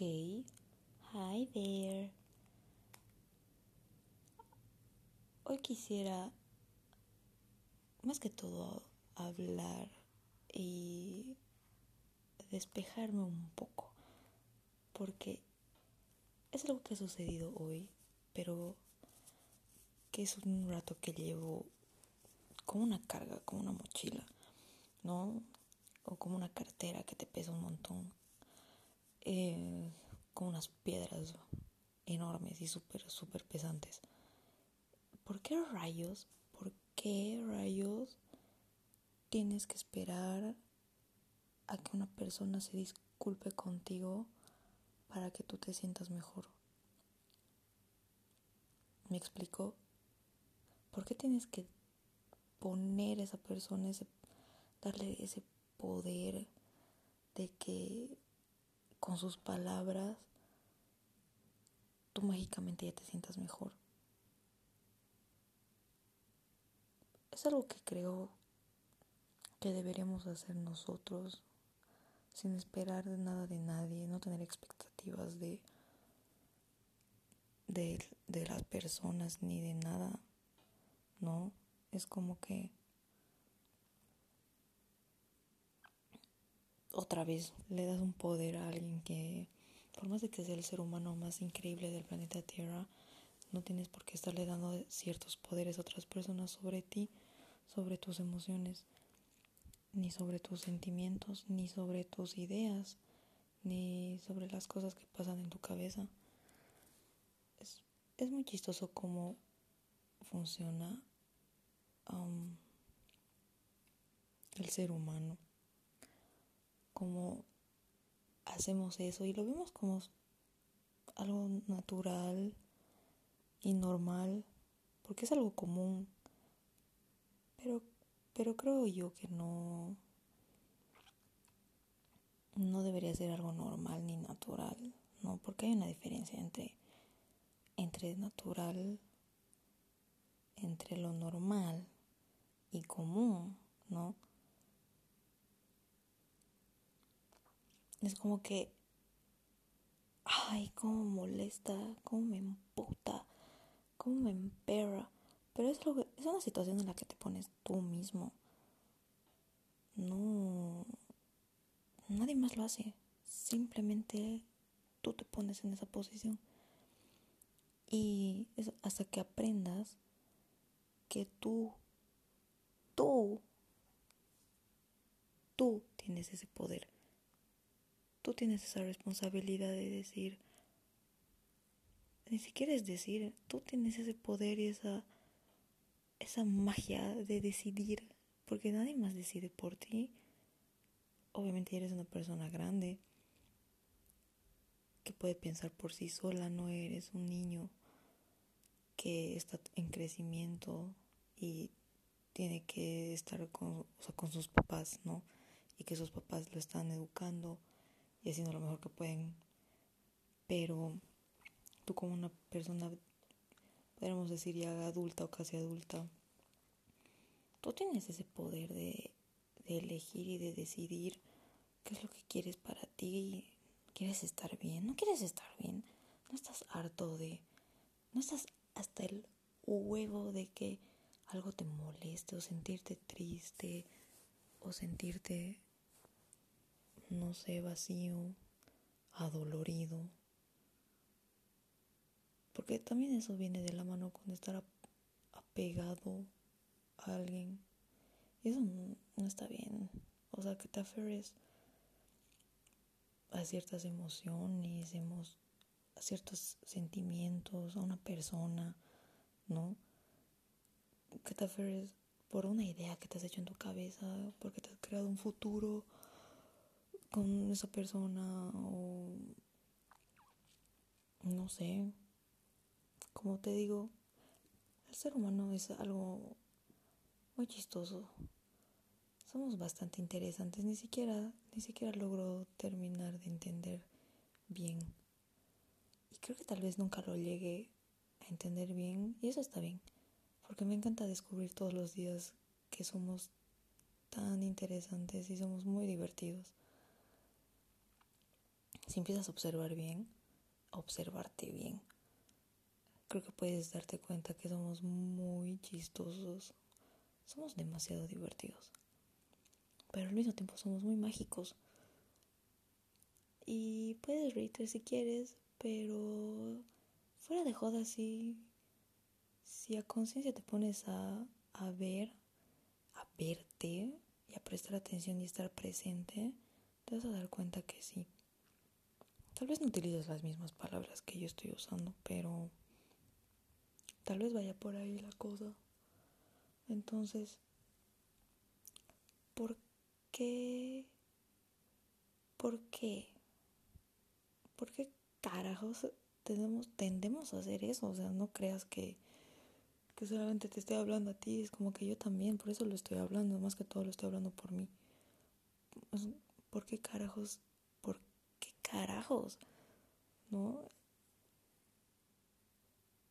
Ok. Hi there. Hoy quisiera, más que todo, hablar y despejarme un poco. Porque es algo que ha sucedido hoy, pero que es un rato que llevo como una carga, como una mochila, ¿no? O como una cartera que te pesa un montón. Eh, con unas piedras enormes y súper, súper pesantes. ¿Por qué rayos? ¿Por qué rayos tienes que esperar a que una persona se disculpe contigo para que tú te sientas mejor? ¿Me explico? ¿Por qué tienes que poner a esa persona, ese, darle ese poder de que con sus palabras tú mágicamente ya te sientas mejor? Es algo que creo que deberíamos hacer nosotros sin esperar nada de nadie, no tener expectativas de, de, de las personas ni de nada, ¿no? Es como que otra vez le das un poder a alguien que, por más de que sea el ser humano más increíble del planeta Tierra, no tienes por qué estarle dando ciertos poderes a otras personas sobre ti, sobre tus emociones, ni sobre tus sentimientos, ni sobre tus ideas, ni sobre las cosas que pasan en tu cabeza. Es, es muy chistoso cómo funciona um, el ser humano, cómo hacemos eso y lo vemos como algo natural y normal, porque es algo común, pero, pero creo yo que no, no debería ser algo normal ni natural, ¿no? Porque hay una diferencia entre, entre natural, entre lo normal y común, ¿no? Es como que ay, cómo molesta, cómo me emputa, cómo me emperra. Pero es, lo que, es una situación en la que te pones tú mismo. No. Nadie más lo hace. Simplemente tú te pones en esa posición. Y es hasta que aprendas que tú, tú, tú tienes ese poder tú tienes esa responsabilidad de decir, ni siquiera es decir, tú tienes ese poder y esa, esa magia de decidir, porque nadie más decide por ti. Obviamente eres una persona grande que puede pensar por sí sola, no eres un niño que está en crecimiento y tiene que estar con, o sea, con sus papás, ¿no? Y que sus papás lo están educando y haciendo lo mejor que pueden. Pero tú como una persona, podríamos decir ya adulta o casi adulta, tú tienes ese poder de, de elegir y de decidir qué es lo que quieres para ti. ¿Quieres estar bien? ¿No quieres estar bien? ¿No estás harto de... ¿No estás hasta el huevo de que algo te moleste o sentirte triste o sentirte no sé, vacío, adolorido. Porque también eso viene de la mano con estar apegado a alguien. Y eso no, está bien. O sea, que te aferres a ciertas emociones, a ciertos sentimientos, a una persona, ¿no? Que te aferres por una idea que te has hecho en tu cabeza, porque te has creado un futuro con esa persona o no sé, como te digo, el ser humano es algo muy chistoso. Somos bastante interesantes, ni siquiera ni siquiera logro terminar de entender bien. Y creo que tal vez nunca lo llegue a entender bien y eso está bien, porque me encanta descubrir todos los días que somos tan interesantes y somos muy divertidos si empiezas a observar bien, observarte bien, creo que puedes darte cuenta que somos muy chistosos, somos demasiado divertidos, pero al mismo tiempo somos muy mágicos. Y puedes reírte si quieres, pero fuera de joda, sí, si a conciencia te pones a, a ver, a verte y a prestar atención y estar presente, te vas a dar cuenta que sí. Tal vez no utilices las mismas palabras que yo estoy usando, pero tal vez vaya por ahí la cosa. Entonces, ¿por qué? ¿Por qué? ¿Por qué carajos tenemos, tendemos a hacer eso? O sea, no creas que, que solamente te estoy hablando a ti, es como que yo también, por eso lo estoy hablando, más que todo lo estoy hablando por mí. ¿Por qué carajos? ¿Por qué carajos? ¿No?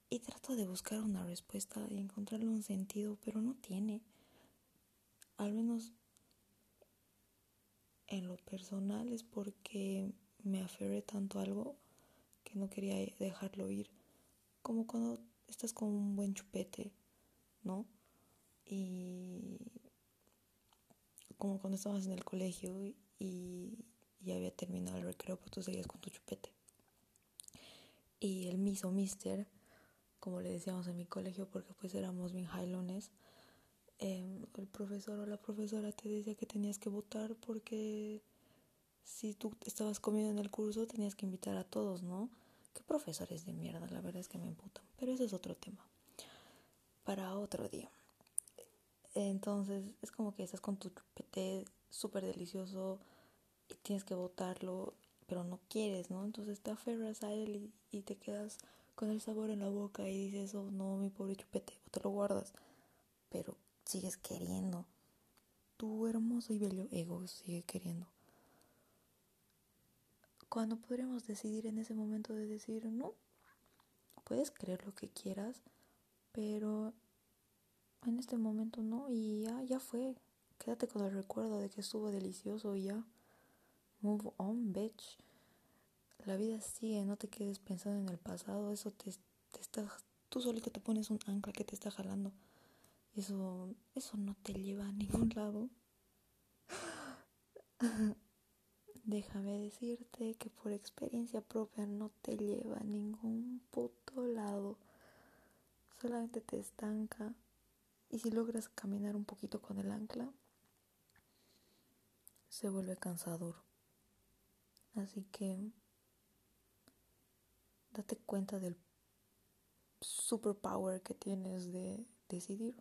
Y trato de buscar una respuesta y encontrarle un sentido, pero no tiene. Al menos en lo personal es porque me aferré tanto a algo que no quería dejarlo ir. Como cuando estás con un buen chupete, ¿no? Y como cuando estabas en el colegio y ya había terminado el recreo, pero tú seguías con tu chupete. Y el miso mister, como le decíamos en mi colegio, porque pues éramos bien jailones, em, el profesor o la profesora te decía que tenías que votar porque si tú estabas comiendo en el curso tenías que invitar a todos, ¿no? Qué profesores de mierda, la verdad es que me imputan. Pero ese es otro tema. Para otro día. Entonces es como que estás con tu chupete súper delicioso y tienes que botarlo, pero no quieres, ¿no? Entonces te aferras a él y, te quedas con el sabor en la boca y dices, oh no, mi pobre chupete, o te lo guardas, pero sigues queriendo. Tu hermoso y bello ego sigue queriendo. Cuando podríamos decidir en ese momento de decir, no, puedes creer lo que quieras, pero en este momento no, y ya, ya fue. Quédate con el recuerdo de que estuvo delicioso y ya. Move on, bitch. La vida sigue, no te quedes pensando en el pasado, eso te, está, tú solito te pones un ancla que te está jalando. Eso, eso no te lleva a ningún lado. Déjame decirte que por experiencia propia no te lleva a ningún puto lado. Solamente te estanca. Y si logras caminar un poquito con el ancla, se vuelve cansador. Así que date cuenta del superpower que tienes de decidir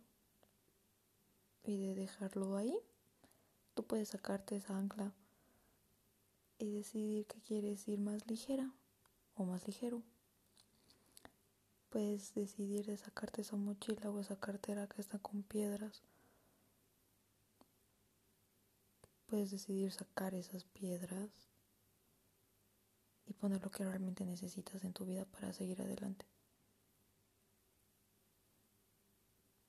y de dejarlo ahí. Tú puedes sacarte esa ancla y decidir que quieres ir más ligera o más ligero. Puedes decidir de sacarte esa mochila o esa cartera que está con piedras. Puedes decidir sacar esas piedras y poner lo que realmente necesitas en tu vida para seguir adelante.